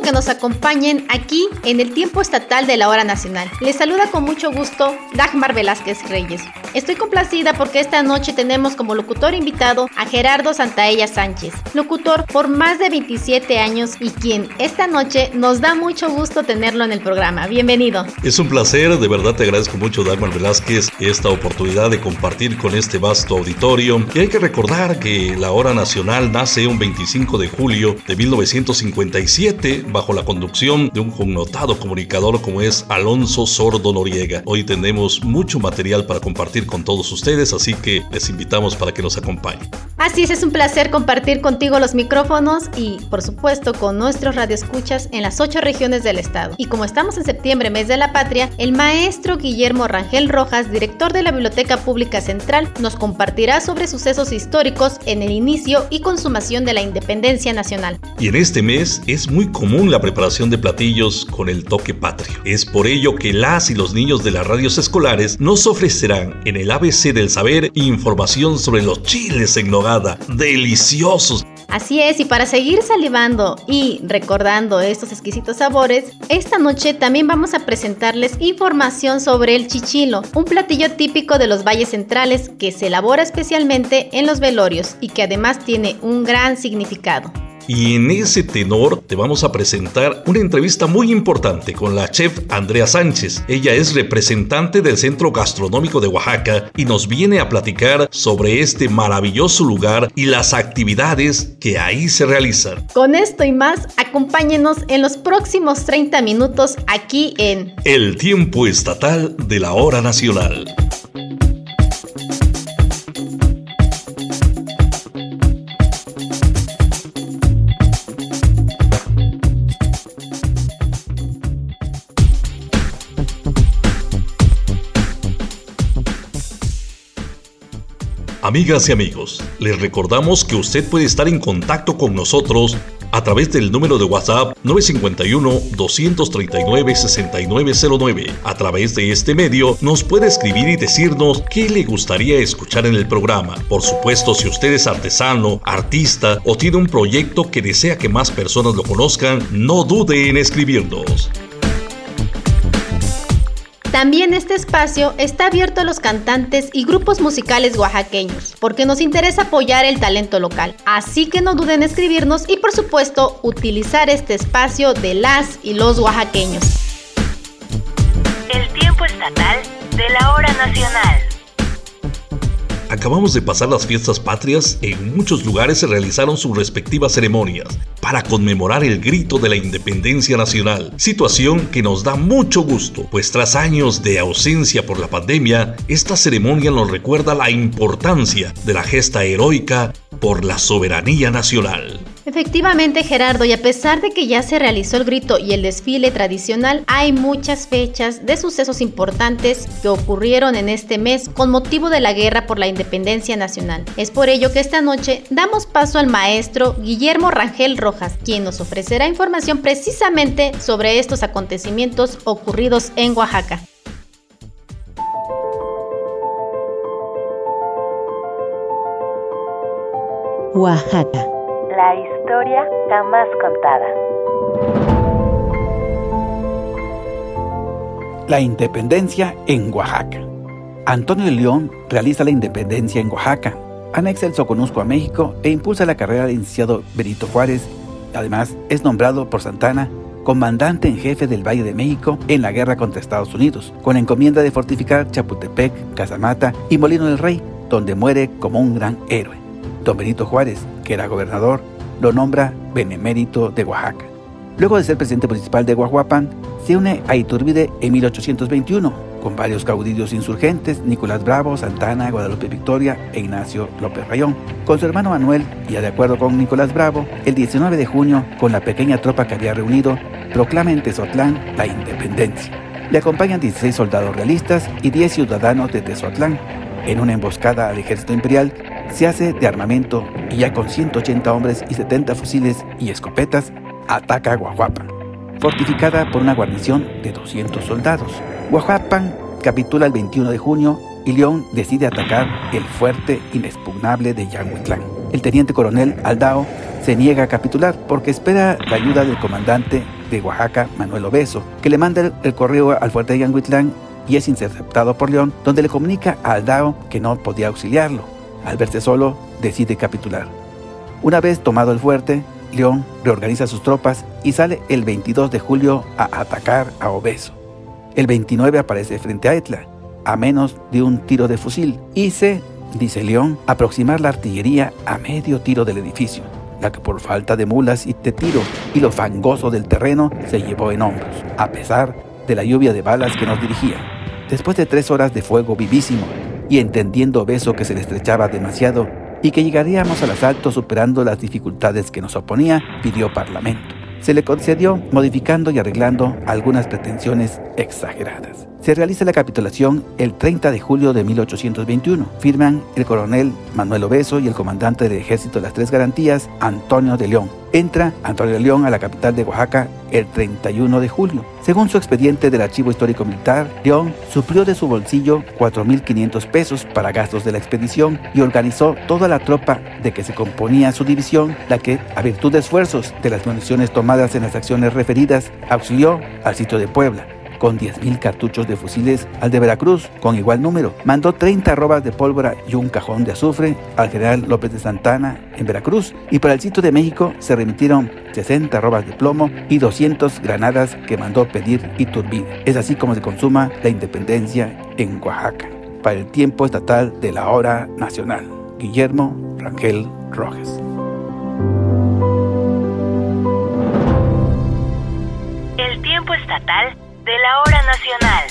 Que nos acompañen aquí en el tiempo estatal de la hora nacional. Les saluda con mucho gusto Dagmar Velázquez Reyes. Estoy complacida porque esta noche tenemos como locutor invitado a Gerardo Santaella Sánchez, locutor por más de 27 años y quien esta noche nos da mucho gusto tenerlo en el programa. Bienvenido. Es un placer, de verdad te agradezco mucho Dagmar Velázquez esta oportunidad de compartir con este vasto auditorio. Y hay que recordar que la hora nacional nace un 25 de julio de 1957 bajo la conducción de un connotado comunicador como es Alonso Sordo Noriega. Hoy tenemos mucho material para compartir con todos ustedes, así que les invitamos para que nos acompañen. Así es, es un placer compartir contigo los micrófonos y, por supuesto, con nuestros radioescuchas en las ocho regiones del estado. Y como estamos en septiembre, mes de la patria, el maestro Guillermo Rangel Rojas, director de la Biblioteca Pública Central, nos compartirá sobre sucesos históricos en el inicio y consumación de la independencia nacional. Y en este mes es muy común la preparación de platillos con el toque patrio. Es por ello que las y los niños de las radios escolares nos ofrecerán en el ABC del saber información sobre los chiles en nogada, deliciosos. Así es, y para seguir salivando y recordando estos exquisitos sabores, esta noche también vamos a presentarles información sobre el chichilo, un platillo típico de los valles centrales que se elabora especialmente en los velorios y que además tiene un gran significado. Y en ese tenor te vamos a presentar una entrevista muy importante con la chef Andrea Sánchez. Ella es representante del Centro Gastronómico de Oaxaca y nos viene a platicar sobre este maravilloso lugar y las actividades que ahí se realizan. Con esto y más, acompáñenos en los próximos 30 minutos aquí en El tiempo estatal de la hora nacional. Amigas y amigos, les recordamos que usted puede estar en contacto con nosotros a través del número de WhatsApp 951-239-6909. A través de este medio nos puede escribir y decirnos qué le gustaría escuchar en el programa. Por supuesto, si usted es artesano, artista o tiene un proyecto que desea que más personas lo conozcan, no dude en escribirnos. También este espacio está abierto a los cantantes y grupos musicales oaxaqueños, porque nos interesa apoyar el talento local. Así que no duden en escribirnos y por supuesto utilizar este espacio de las y los oaxaqueños. El tiempo estatal de la hora nacional. Acabamos de pasar las fiestas patrias, en muchos lugares se realizaron sus respectivas ceremonias para conmemorar el grito de la independencia nacional, situación que nos da mucho gusto, pues tras años de ausencia por la pandemia, esta ceremonia nos recuerda la importancia de la gesta heroica por la soberanía nacional. Efectivamente, Gerardo, y a pesar de que ya se realizó el grito y el desfile tradicional, hay muchas fechas de sucesos importantes que ocurrieron en este mes con motivo de la guerra por la independencia nacional. Es por ello que esta noche damos paso al maestro Guillermo Rangel Rojas, quien nos ofrecerá información precisamente sobre estos acontecimientos ocurridos en Oaxaca. Oaxaca la historia jamás contada. La independencia en Oaxaca. Antonio León realiza la independencia en Oaxaca, anexa el Soconusco a México e impulsa la carrera del licenciado Benito Juárez. Además, es nombrado por Santana comandante en jefe del Valle de México en la guerra contra Estados Unidos, con encomienda de fortificar Chapultepec, Casamata y Molino del Rey, donde muere como un gran héroe. Don Benito Juárez, que era gobernador, lo nombra benemérito de Oaxaca. Luego de ser presidente municipal de Guajuapan, se une a Iturbide en 1821, con varios caudillos insurgentes, Nicolás Bravo, Santana, Guadalupe Victoria e Ignacio López Rayón. Con su hermano Manuel, y de acuerdo con Nicolás Bravo, el 19 de junio, con la pequeña tropa que había reunido, proclama en Tezotlán la independencia. Le acompañan 16 soldados realistas y 10 ciudadanos de Tezotlán. En una emboscada al ejército imperial, se hace de armamento y ya con 180 hombres y 70 fusiles y escopetas, ataca a fortificada por una guarnición de 200 soldados. Guajuapan capitula el 21 de junio y León decide atacar el fuerte inexpugnable de Yanguitlán. El teniente coronel Aldao se niega a capitular porque espera la ayuda del comandante de Oaxaca, Manuel Obeso, que le manda el correo al fuerte de Yanguitlán y es interceptado por León, donde le comunica a Aldao que no podía auxiliarlo. Al verse solo, decide capitular. Una vez tomado el fuerte, León reorganiza sus tropas y sale el 22 de julio a atacar a Obeso. El 29 aparece frente a Etla, a menos de un tiro de fusil, y se, dice León, aproximar la artillería a medio tiro del edificio, la que por falta de mulas y de tiro y lo fangoso del terreno se llevó en hombros, a pesar de la lluvia de balas que nos dirigía. Después de tres horas de fuego vivísimo y entendiendo Obeso que se le estrechaba demasiado y que llegaríamos al asalto superando las dificultades que nos oponía, pidió parlamento. Se le concedió modificando y arreglando algunas pretensiones exageradas. Se realiza la capitulación el 30 de julio de 1821. Firman el coronel Manuel Obeso y el comandante del ejército de las Tres Garantías, Antonio de León. Entra Antonio de León a la capital de Oaxaca el 31 de julio. Según su expediente del Archivo Histórico Militar, León suplió de su bolsillo 4.500 pesos para gastos de la expedición y organizó toda la tropa de que se componía su división, la que, a virtud de esfuerzos de las municiones tomadas en las acciones referidas, auxilió al sitio de Puebla con 10.000 cartuchos de fusiles al de Veracruz, con igual número. Mandó 30 arrobas de pólvora y un cajón de azufre al general López de Santana en Veracruz. Y para el sitio de México se remitieron 60 arrobas de plomo y 200 granadas que mandó pedir Iturbide. Es así como se consuma la independencia en Oaxaca. Para el tiempo estatal de la hora nacional. Guillermo Rangel Rojas. El tiempo estatal de la hora nacional.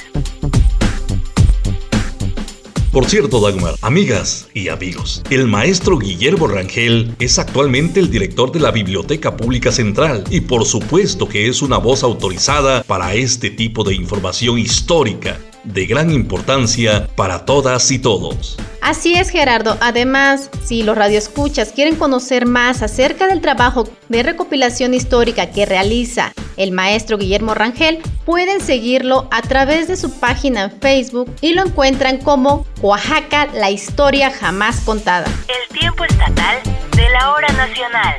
Por cierto, Dagmar, amigas y amigos, el maestro Guillermo Rangel es actualmente el director de la Biblioteca Pública Central y por supuesto que es una voz autorizada para este tipo de información histórica de gran importancia para todas y todos. Así es, Gerardo. Además, si los radioescuchas quieren conocer más acerca del trabajo de recopilación histórica que realiza el maestro Guillermo Rangel, pueden seguirlo a través de su página en Facebook y lo encuentran como Oaxaca, la historia jamás contada. El tiempo estatal de la hora nacional.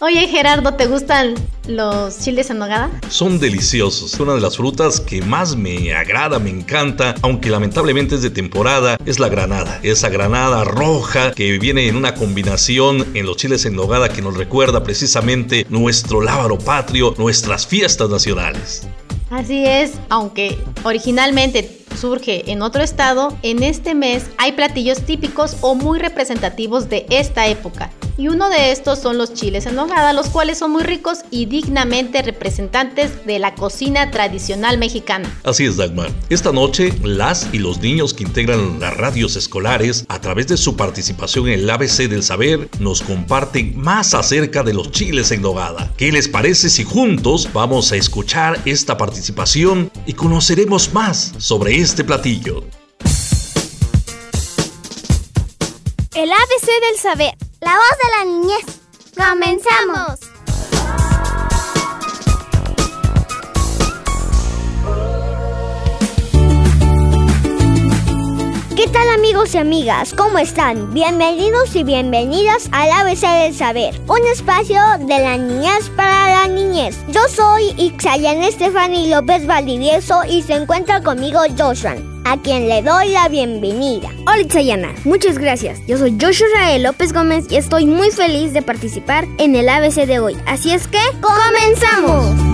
Oye Gerardo, ¿te gustan los chiles en nogada? Son deliciosos. Una de las frutas que más me agrada, me encanta, aunque lamentablemente es de temporada, es la granada. Esa granada roja que viene en una combinación en los chiles en nogada que nos recuerda precisamente nuestro lábaro patrio, nuestras fiestas nacionales. Así es, aunque originalmente surge en otro estado, en este mes hay platillos típicos o muy representativos de esta época y uno de estos son los chiles en nogada, los cuales son muy ricos y dignamente representantes de la cocina tradicional mexicana. Así es, Dagmar. Esta noche, las y los niños que integran las radios escolares, a través de su participación en el ABC del Saber, nos comparten más acerca de los chiles en nogada. ¿Qué les parece si juntos vamos a escuchar esta participación y conoceremos más sobre este platillo? El ABC del Saber la voz de la niñez. ¡Comenzamos! ¿Qué tal amigos y amigas? ¿Cómo están? Bienvenidos y bienvenidas al ABC del Saber, un espacio de la niñez para la niñez. Yo soy Ixayan Estefani López Valdivieso y se encuentra conmigo Joshua a quien le doy la bienvenida. Hola Chayana, muchas gracias. Yo soy Joshua López Gómez y estoy muy feliz de participar en el ABC de hoy. Así es que, ¡comenzamos!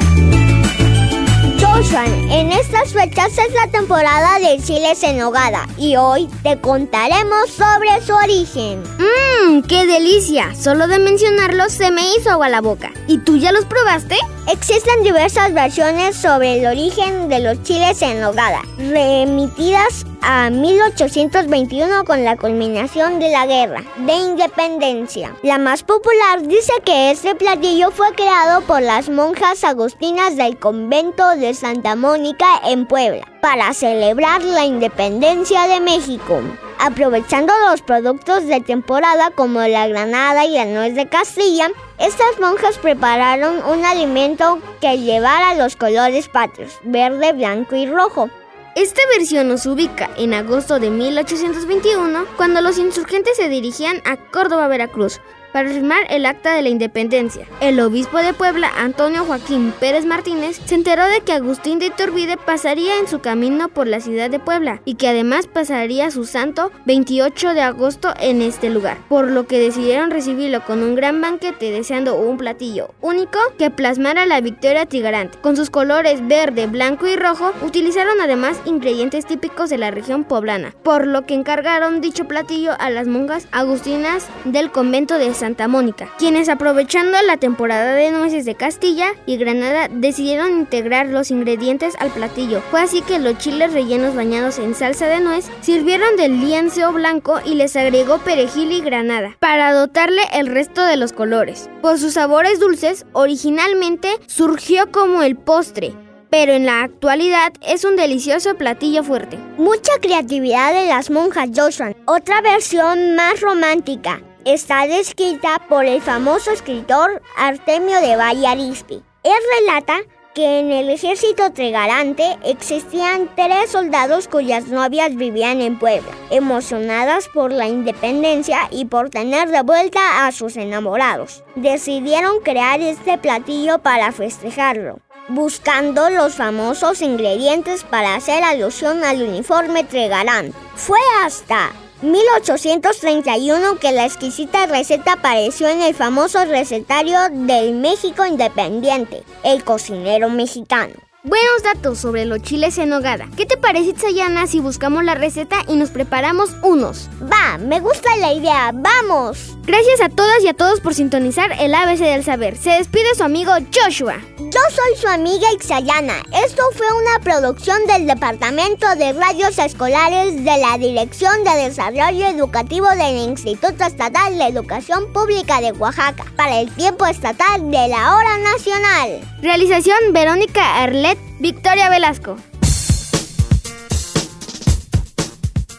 En estas fechas es la temporada del chile en nogada y hoy te contaremos sobre su origen. ¡Mmm! ¡Qué delicia! Solo de mencionarlos se me hizo agua la boca. ¿Y tú ya los probaste? Existen diversas versiones sobre el origen de los chiles en nogada, remitidas a 1821 con la culminación de la guerra de independencia. La más popular dice que este platillo fue creado por las monjas agustinas del convento de Santa Mónica en Puebla para celebrar la independencia de México. Aprovechando los productos de temporada como la granada y la nuez de Castilla, estas monjas prepararon un alimento que llevara los colores patrios, verde, blanco y rojo. Esta versión nos ubica en agosto de 1821, cuando los insurgentes se dirigían a Córdoba, Veracruz, para firmar el acta de la independencia. El obispo de Puebla, Antonio Joaquín Pérez Martínez, se enteró de que Agustín de Iturbide pasaría en su camino por la ciudad de Puebla y que además pasaría su santo 28 de agosto en este lugar, por lo que decidieron recibirlo con un gran banquete deseando un platillo único que plasmara la victoria trigarante. Con sus colores verde, blanco y rojo, utilizaron además ingredientes típicos de la región poblana, por lo que encargaron dicho platillo a las monjas agustinas del convento de Santa Mónica, quienes aprovechando la temporada de nueces de Castilla y Granada decidieron integrar los ingredientes al platillo. Fue así que los chiles rellenos bañados en salsa de nuez sirvieron del lienzo blanco y les agregó perejil y granada para dotarle el resto de los colores. Por sus sabores dulces, originalmente surgió como el postre, pero en la actualidad es un delicioso platillo fuerte. Mucha creatividad de las monjas Joshua. Otra versión más romántica está descrita por el famoso escritor Artemio de Valle Arispe. Él relata que en el ejército tregarante existían tres soldados cuyas novias vivían en Puebla, emocionadas por la independencia y por tener de vuelta a sus enamorados. Decidieron crear este platillo para festejarlo, buscando los famosos ingredientes para hacer alusión al uniforme tregarán. Fue hasta 1831 que la exquisita receta apareció en el famoso recetario del México Independiente, el cocinero mexicano. Buenos datos sobre los chiles en nogada. ¿Qué te parece, Sayana, si buscamos la receta y nos preparamos unos? Va, me gusta la idea, vamos. Gracias a todas y a todos por sintonizar el ABC del Saber. Se despide su amigo Joshua. Yo soy su amiga Ixayana. Esto fue una producción del Departamento de Radios Escolares de la Dirección de Desarrollo Educativo del Instituto Estatal de Educación Pública de Oaxaca para el tiempo estatal de la hora nacional. Realización Verónica Arlet, Victoria Velasco.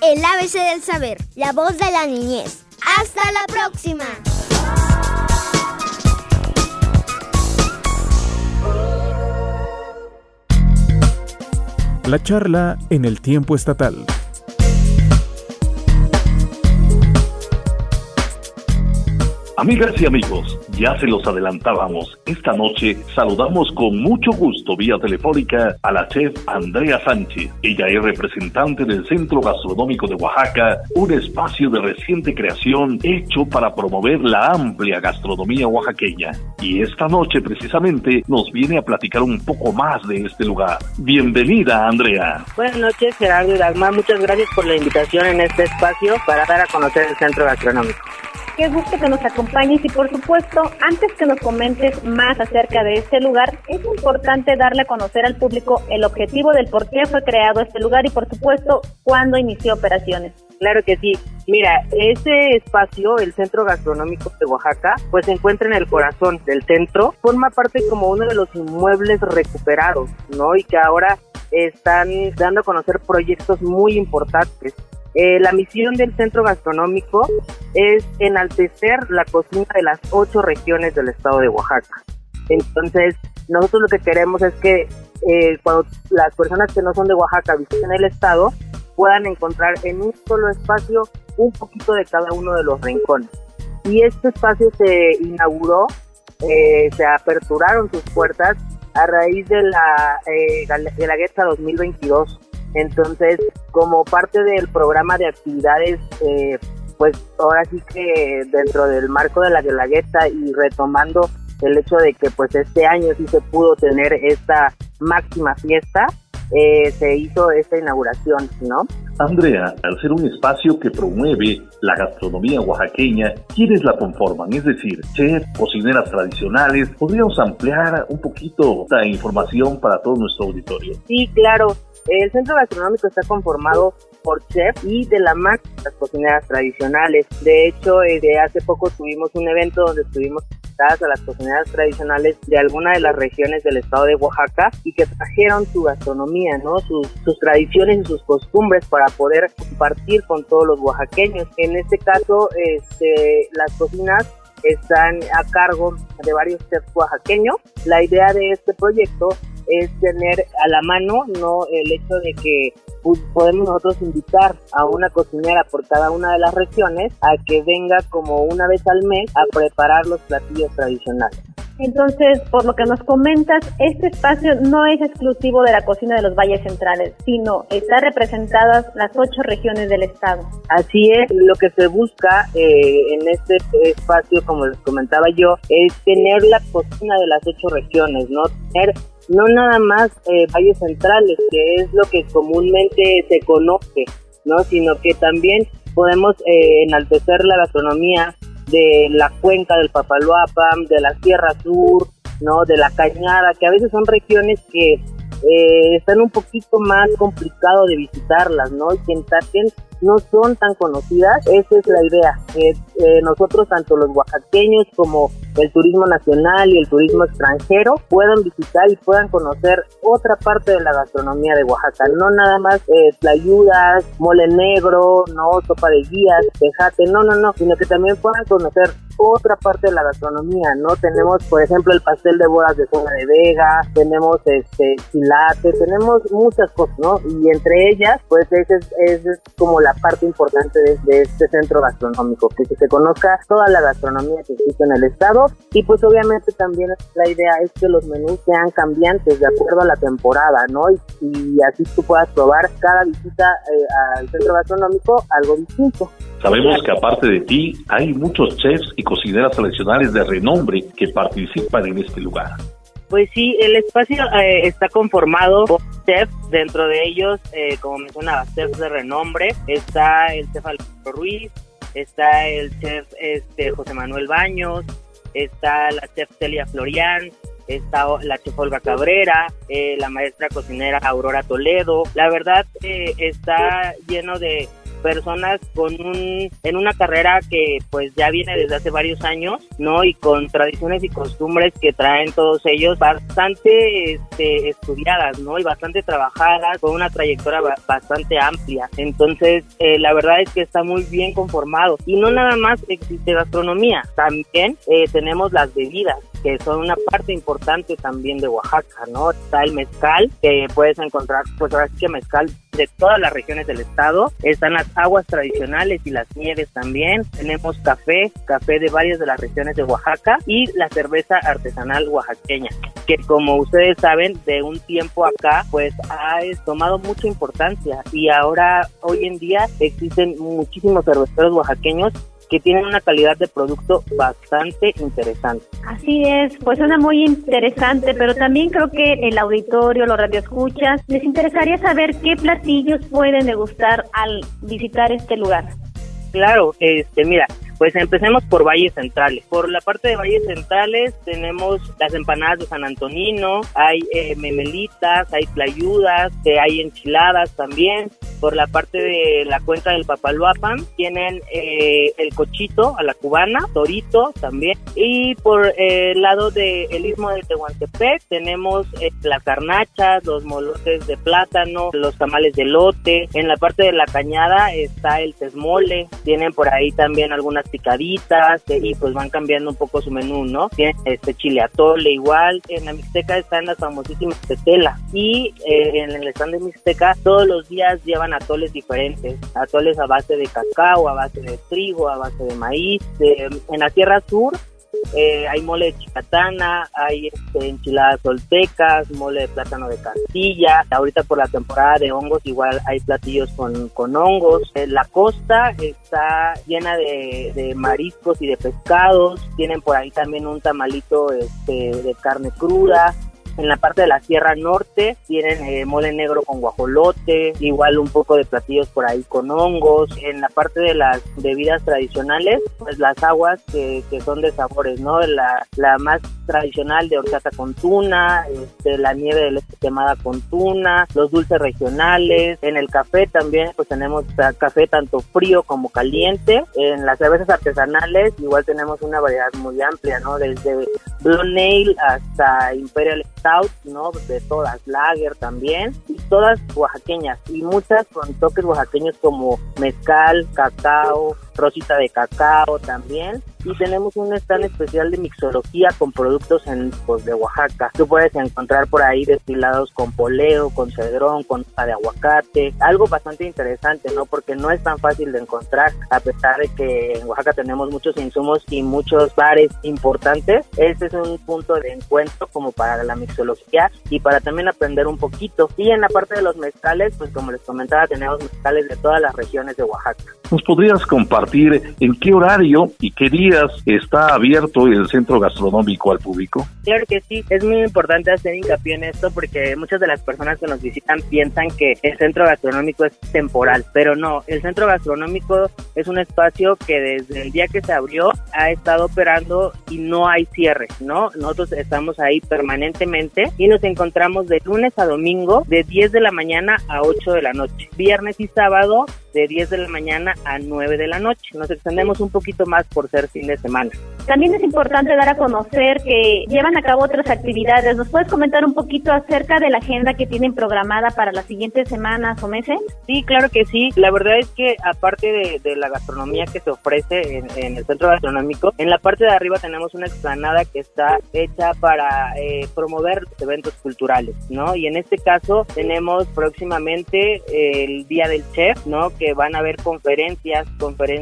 El ABC del Saber. La voz de la niñez. Hasta la próxima. La charla en el tiempo estatal. Amigas y amigos, ya se los adelantábamos. Esta noche saludamos con mucho gusto vía telefónica a la chef Andrea Sánchez. Ella es representante del Centro Gastronómico de Oaxaca, un espacio de reciente creación hecho para promover la amplia gastronomía oaxaqueña. Y esta noche precisamente nos viene a platicar un poco más de este lugar. Bienvenida, Andrea. Buenas noches, Gerardo y Dagmar. Muchas gracias por la invitación en este espacio para dar a conocer el Centro Gastronómico qué gusto que nos acompañes y por supuesto, antes que nos comentes más acerca de este lugar, es importante darle a conocer al público el objetivo del por qué fue creado este lugar y por supuesto, cuándo inició operaciones. Claro que sí. Mira, ese espacio, el Centro Gastronómico de Oaxaca, pues se encuentra en el corazón del centro, forma parte como uno de los inmuebles recuperados, ¿no? Y que ahora están dando a conocer proyectos muy importantes eh, la misión del centro gastronómico es enaltecer la cocina de las ocho regiones del estado de Oaxaca. Entonces, nosotros lo que queremos es que eh, cuando las personas que no son de Oaxaca visiten el estado, puedan encontrar en un solo espacio un poquito de cada uno de los rincones. Y este espacio se inauguró, eh, se aperturaron sus puertas a raíz de la, de la Guetta 2022 entonces, como parte del programa de actividades, eh, pues ahora sí que dentro del marco de la Guelagueta y retomando el hecho de que pues este año sí se pudo tener esta máxima fiesta, eh, se hizo esta inauguración, ¿no? Andrea, al ser un espacio que promueve la gastronomía oaxaqueña, ¿quiénes la conforman? Es decir, chef, cocineras tradicionales. ¿Podríamos ampliar un poquito esta información para todo nuestro auditorio? Sí, claro. El centro gastronómico está conformado por chef y de la mano las cocineras tradicionales. De hecho, eh, de hace poco tuvimos un evento donde estuvimos a las cocineras tradicionales de alguna de las regiones del estado de Oaxaca y que trajeron su gastronomía, ¿no? Sus, sus tradiciones y sus costumbres para poder compartir con todos los oaxaqueños. En este caso, este, las cocinas están a cargo de varios chefs oaxaqueños. La idea de este proyecto es tener a la mano no el hecho de que podemos nosotros invitar a una cocinera por cada una de las regiones a que venga como una vez al mes a preparar los platillos tradicionales. Entonces, por lo que nos comentas, este espacio no es exclusivo de la cocina de los valles centrales, sino está representadas las ocho regiones del estado. Así es, lo que se busca eh, en este espacio, como les comentaba yo, es tener la cocina de las ocho regiones, no tener no nada más eh, valles centrales, que es lo que comúnmente se conoce, ¿no? Sino que también podemos eh, enaltecer la gastronomía de la cuenca del Papaloapam, de la Sierra Sur, ¿no? De la Cañada, que a veces son regiones que eh, están un poquito más complicado de visitarlas, ¿no? Y que en no son tan conocidas. Esa es la idea. Eh, nosotros, tanto los oaxaqueños como el turismo nacional y el turismo extranjero, puedan visitar y puedan conocer otra parte de la gastronomía de Oaxaca. No nada más eh, tlayudas, mole negro, no sopa de guías, tejate, no, no, no, sino que también puedan conocer otra parte de la gastronomía, ¿no? Tenemos, por ejemplo, el pastel de bodas de zona de Vega, tenemos este chilate, tenemos muchas cosas, ¿no? Y entre ellas, pues esa es, es como la parte importante de, este centro gastronómico, que se conozca toda la gastronomía que existe en el estado y pues obviamente también la idea es que los menús sean cambiantes de acuerdo a la temporada, ¿no? Y, así tú puedas probar cada visita eh, al centro gastronómico algo distinto. Sabemos que aparte de ti hay muchos chefs y cocineras tradicionales de renombre que participan en este lugar. Pues sí, el espacio eh, está conformado por chefs, dentro de ellos, eh, como mencionaba, chefs de renombre, está el chef Alberto Ruiz, está el chef este, José Manuel Baños, está la chef Celia Florian, está la chef Olga Cabrera, eh, la maestra cocinera Aurora Toledo. La verdad está lleno de personas con un, en una carrera que pues ya viene desde hace varios años, ¿no? Y con tradiciones y costumbres que traen todos ellos bastante este, estudiadas, ¿no? Y bastante trabajadas, con una trayectoria bastante amplia. Entonces, eh, la verdad es que está muy bien conformado. Y no nada más existe gastronomía, también eh, tenemos las bebidas que son una parte importante también de Oaxaca, ¿no? Está el mezcal, que puedes encontrar, pues ahora sí que mezcal de todas las regiones del estado. Están las aguas tradicionales y las nieves también. Tenemos café, café de varias de las regiones de Oaxaca y la cerveza artesanal oaxaqueña, que como ustedes saben, de un tiempo acá, pues ha tomado mucha importancia y ahora, hoy en día, existen muchísimos cerveceros oaxaqueños que tienen una calidad de producto bastante interesante. Así es, pues suena muy interesante, pero también creo que el auditorio, los radioescuchas, les interesaría saber qué platillos pueden degustar al visitar este lugar. Claro, este, mira, pues empecemos por Valles Centrales. Por la parte de Valles Centrales tenemos las empanadas de San Antonino, hay eh, memelitas, hay playudas, eh, hay enchiladas también. Por la parte de la cuenca del Papaloapan tienen eh, el cochito a la cubana, torito también. Y por el lado del istmo de Tehuantepec tenemos las carnachas, los molotes de plátano, los tamales de lote. En la parte de la cañada está el tesmole. Tienen por ahí también algunas picaditas eh, y pues van cambiando un poco su menú, ¿no? Tienen este chile atole igual, en la Mixteca están las famosísimas tetela y eh, en el stand de Mixteca todos los días llevan atoles diferentes, atoles a base de cacao, a base de trigo, a base de maíz. en la Tierra Sur eh, hay mole de chicatana, hay este, enchiladas soltecas, mole de plátano de Castilla. Ahorita por la temporada de hongos igual hay platillos con, con hongos. Eh, la costa está llena de, de, mariscos y de pescados. Tienen por ahí también un tamalito este, de carne cruda En la parte de la Sierra Norte tienen eh, mole negro con guajolote, igual un poco de platillos por ahí con hongos. En la parte de las bebidas tradicionales, pues las aguas que, que son de sabores, ¿no? La, la más tradicional de horchata con tuna, este, la nieve de leche quemada con tuna, los dulces regionales. En el café también, pues tenemos café tanto frío como caliente. En las cervezas artesanales, igual tenemos una variedad muy amplia, ¿no? Desde Blue Nail hasta Imperial Stout, ¿no? De todas, Lager también, y todas oaxaqueñas, y muchas con toques oaxaqueños como mezcal, cacao, rosita de cacao también. Y tenemos un stand especial de mixología con productos en, pues, de Oaxaca. Tú puedes encontrar por ahí destilados con poleo, con cedrón, con hoja de aguacate. Algo bastante interesante, ¿no? Porque no es tan fácil de encontrar, a pesar de que en Oaxaca tenemos muchos insumos y muchos bares importantes. Este es un punto de encuentro como para la mixología y para también aprender un poquito. Y en la parte de los mezcales, pues como les comentaba, tenemos mezcales de todas las regiones de Oaxaca. ¿Nos podrías compartir en qué horario y qué días está abierto el centro gastronómico al público. Claro que sí, es muy importante hacer hincapié en esto porque muchas de las personas que nos visitan piensan que el centro gastronómico es temporal, pero no, el centro gastronómico es un espacio que desde el día que se abrió ha estado operando y no hay cierre, ¿no? Nosotros estamos ahí permanentemente y nos encontramos de lunes a domingo de 10 de la mañana a 8 de la noche, viernes y sábado de 10 de la mañana a 9 de la noche. Nos extendemos un poquito más por ser fin de semana. También es importante dar a conocer que llevan a cabo otras actividades. ¿Nos puedes comentar un poquito acerca de la agenda que tienen programada para las siguientes semanas o meses? Sí, claro que sí. La verdad es que aparte de, la gastronomía que se ofrece en, el centro gastronómico, en la parte de arriba tenemos una explanada que está hecha para eh, promover eventos culturales, ¿no? Y en este caso tenemos próximamente el Día del Chef, ¿no? que van a haber conferencias, conferencias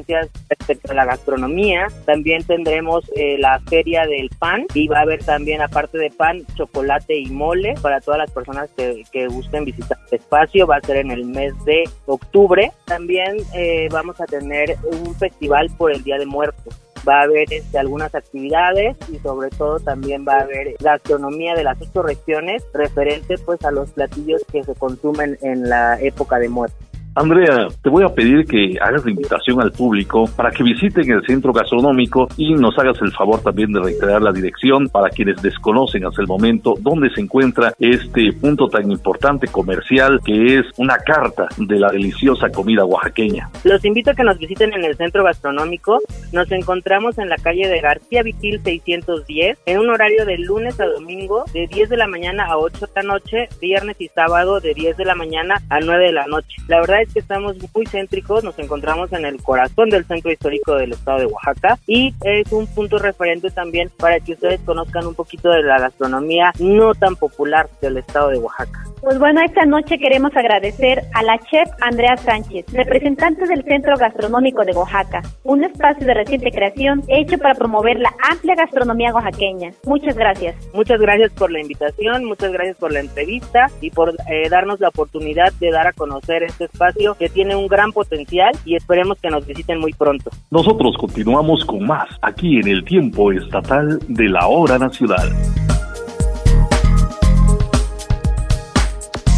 respecto a la gastronomía. También tendremos eh, la feria del pan y va a haber también, aparte de pan, chocolate y mole para todas las personas que, que gusten visitar el espacio. Va a ser en el mes de octubre. También eh, vamos a tener un festival por el Día de Muertos va a haber este, algunas actividades y sobre todo también va a haber gastronomía de las ocho regiones referente pues a los platillos que se consumen en la época de muerte. Andrea, te voy a pedir que hagas la invitación al público para que visiten el centro gastronómico y nos hagas el favor también de reiterar la dirección para quienes desconocen hasta el momento dónde se encuentra este punto tan importante comercial que es una carta de la deliciosa comida oaxaqueña. Los invito a que nos visiten en el centro gastronómico. Nos encontramos en la calle de García Vitil 610 en un horario de lunes a domingo de 10 de la mañana a 8 de la noche, viernes y sábado de 10 de la mañana a 9 de la noche. La verdad es que estamos muy céntricos, nos encontramos en el corazón del centro histórico del estado de Oaxaca y es un punto referente también para que ustedes conozcan un poquito de la gastronomía no tan popular del estado de Oaxaca. Pues bueno, esta noche queremos agradecer a la chef Andrea Sánchez, representante del Centro Gastronómico de Oaxaca, un espacio de reciente creación hecho para promover la amplia gastronomía oaxaqueña. Muchas gracias. Muchas gracias por la invitación, muchas gracias por la entrevista y por eh, darnos la oportunidad de dar a conocer este espacio que tiene un gran potencial y esperemos que nos visiten muy pronto. Nosotros continuamos con más aquí en el tiempo estatal de la hora nacional.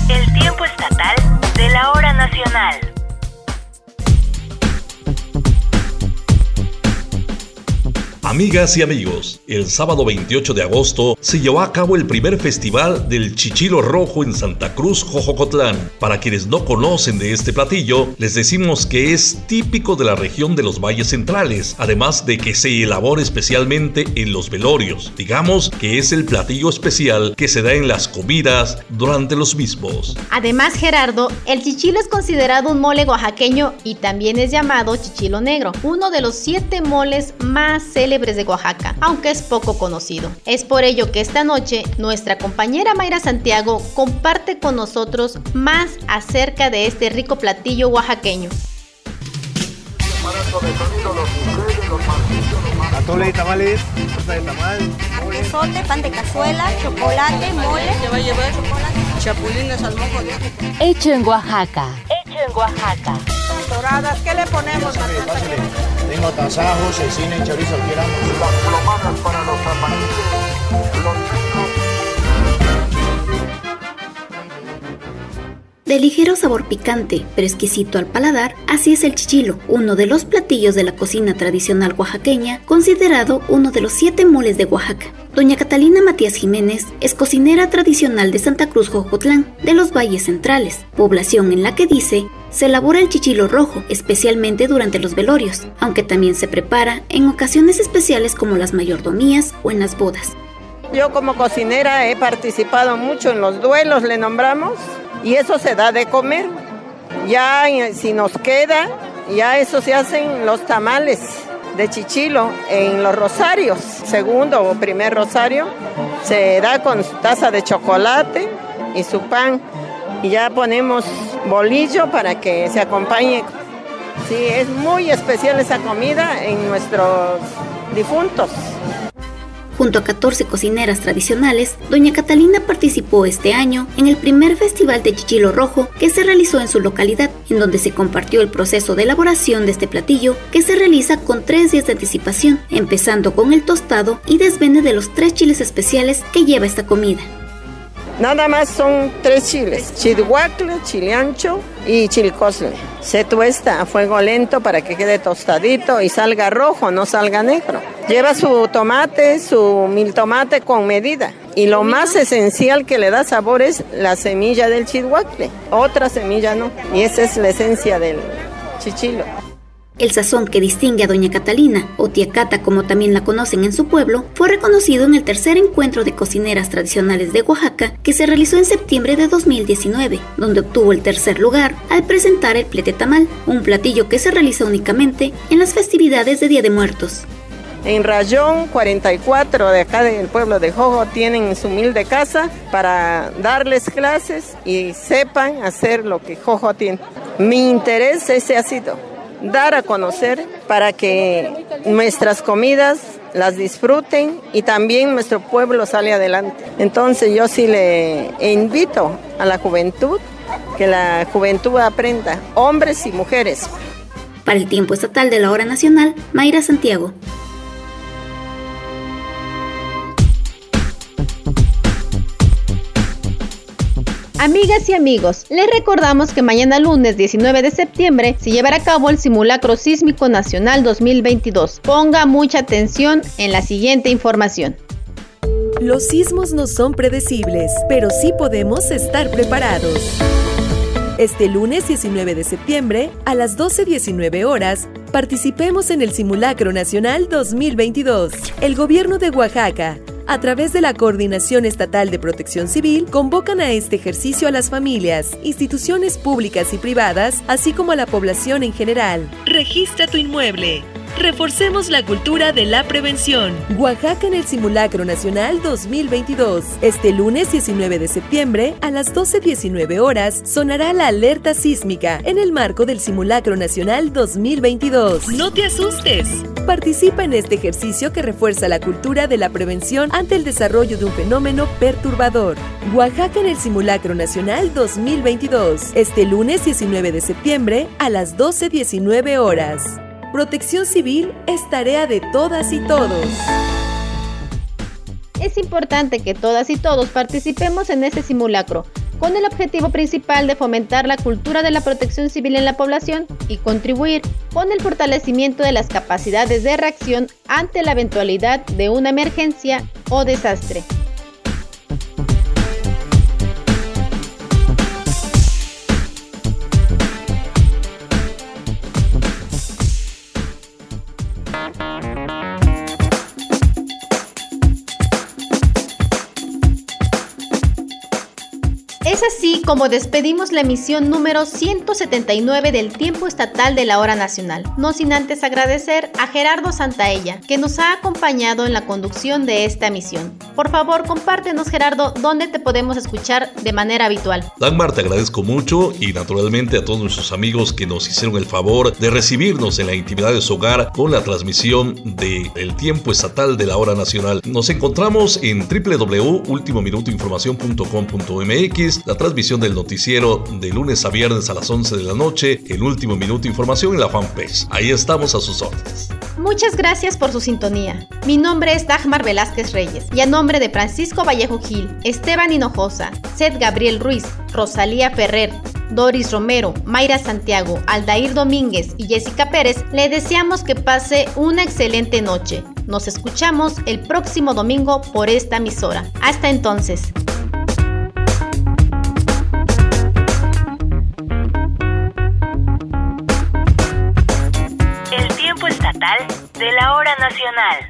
El tiempo estatal de la hora nacional. Amigas y amigos, el sábado 28 de agosto se llevó a cabo el primer festival del Chichilo Rojo en Santa Cruz, Jojocotlán. Para quienes no conocen de este platillo, les decimos que es típico de la región de los valles centrales, además de que se elabora especialmente en los velorios. Digamos que es el platillo especial que se da en las comidas durante los mismos. Además, Gerardo, el chichilo es considerado un mole oaxaqueño y también es llamado chichilo negro, uno de los siete moles más célebres de Oaxaca, aunque es poco conocido. Es por ello que esta noche nuestra compañera Mayra Santiago comparte con nosotros más acerca de este rico platillo oaxaqueño. Atole tamales, de tamal, quesote, pan de cazuela, chocolate, mole. ¿Qué va a llevar? Chocolate. Chapulines al mojo de Hecho en Oaxaca. Hecho en Oaxaca. Doradas, ¿qué le ponemos? Pásale, pásale. Tengo tasajos, cecina y chorizo, quieramos. Las plomadas para los amarillos, los De ligero sabor picante, pero exquisito al paladar, así es el chichilo, uno de los platillos de la cocina tradicional oaxaqueña, considerado uno de los siete moles de Oaxaca. Doña Catalina Matías Jiménez es cocinera tradicional de Santa Cruz Jojotlán, de los Valles Centrales, población en la que dice se elabora el chichilo rojo, especialmente durante los velorios, aunque también se prepara en ocasiones especiales como las mayordomías o en las bodas. Yo como cocinera he participado mucho en los duelos, le nombramos, y eso se da de comer. Ya si nos queda, ya eso se hacen los tamales de chichilo en los rosarios, segundo o primer rosario, se da con su taza de chocolate y su pan y ya ponemos bolillo para que se acompañe. Sí, es muy especial esa comida en nuestros difuntos. Junto a 14 cocineras tradicionales, Doña Catalina participó este año en el primer Festival de Chichilo Rojo que se realizó en su localidad, en donde se compartió el proceso de elaboración de este platillo que se realiza con tres días de anticipación, empezando con el tostado y desvene de los tres chiles especiales que lleva esta comida. Nada más son tres chiles, chilhuacle, chile ancho y chilcosle. Se tuesta a fuego lento para que quede tostadito y salga rojo, no salga negro. Lleva su tomate, su mil tomate con medida. Y lo más esencial que le da sabor es la semilla del chilhuacle. Otra semilla no. Y esa es la esencia del chichilo. El sazón que distingue a Doña Catalina, o Tía Cata como también la conocen en su pueblo, fue reconocido en el tercer encuentro de cocineras tradicionales de Oaxaca que se realizó en septiembre de 2019, donde obtuvo el tercer lugar al presentar el plete tamal, un platillo que se realiza únicamente en las festividades de Día de Muertos. En Rayón 44 de acá del pueblo de Jojo tienen su humilde casa para darles clases y sepan hacer lo que Jojo tiene. Mi interés ese ha sido dar a conocer para que nuestras comidas las disfruten y también nuestro pueblo sale adelante. Entonces yo sí le invito a la juventud que la juventud aprenda, hombres y mujeres. Para el tiempo estatal de la hora nacional, Mayra Santiago. Amigas y amigos, les recordamos que mañana lunes 19 de septiembre se llevará a cabo el Simulacro Sísmico Nacional 2022. Ponga mucha atención en la siguiente información. Los sismos no son predecibles, pero sí podemos estar preparados. Este lunes 19 de septiembre, a las 12.19 horas, participemos en el Simulacro Nacional 2022. El gobierno de Oaxaca, a través de la Coordinación Estatal de Protección Civil, convocan a este ejercicio a las familias, instituciones públicas y privadas, así como a la población en general. Registra tu inmueble. Reforcemos la cultura de la prevención. Oaxaca en el Simulacro Nacional 2022. Este lunes 19 de septiembre a las 12.19 horas sonará la alerta sísmica en el marco del Simulacro Nacional 2022. No te asustes. Participa en este ejercicio que refuerza la cultura de la prevención ante el desarrollo de un fenómeno perturbador. Oaxaca en el Simulacro Nacional 2022. Este lunes 19 de septiembre a las 12.19 horas. Protección civil es tarea de todas y todos. Es importante que todas y todos participemos en este simulacro, con el objetivo principal de fomentar la cultura de la protección civil en la población y contribuir con el fortalecimiento de las capacidades de reacción ante la eventualidad de una emergencia o desastre. Así como despedimos la emisión número 179 del tiempo estatal de la hora nacional, no sin antes agradecer a Gerardo Santaella, que nos ha acompañado en la conducción de esta emisión. Por favor, compártenos Gerardo, dónde te podemos escuchar de manera habitual. Dagmar, te agradezco mucho y naturalmente a todos nuestros amigos que nos hicieron el favor de recibirnos en la intimidad de su hogar con la transmisión de El tiempo estatal de la hora nacional. Nos encontramos en www.ultimominutoinformacion.com.mx la transmisión del noticiero de lunes a viernes a las 11 de la noche, el último minuto información en la fanpage. Ahí estamos a sus órdenes. Muchas gracias por su sintonía. Mi nombre es Dagmar Velázquez Reyes y a nombre de Francisco Vallejo Gil, Esteban Hinojosa, Seth Gabriel Ruiz, Rosalía Ferrer, Doris Romero, Mayra Santiago, Aldair Domínguez y Jessica Pérez, le deseamos que pase una excelente noche. Nos escuchamos el próximo domingo por esta emisora. Hasta entonces. De la hora nacional.